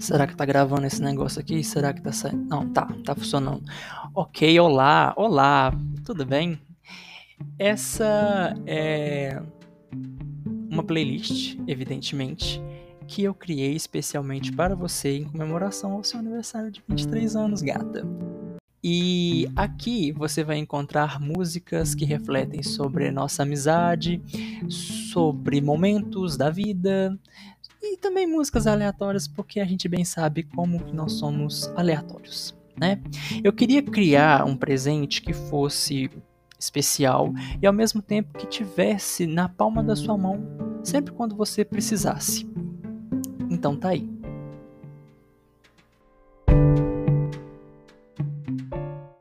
Será que tá gravando esse negócio aqui? Será que tá saindo? Não, tá, tá funcionando. Ok, olá, olá, tudo bem? Essa é uma playlist, evidentemente, que eu criei especialmente para você em comemoração ao seu aniversário de 23 anos, gata. E aqui você vai encontrar músicas que refletem sobre nossa amizade, sobre momentos da vida, e também músicas aleatórias, porque a gente bem sabe como que nós somos aleatórios, né? Eu queria criar um presente que fosse especial e ao mesmo tempo que tivesse na palma da sua mão sempre quando você precisasse. Então tá aí.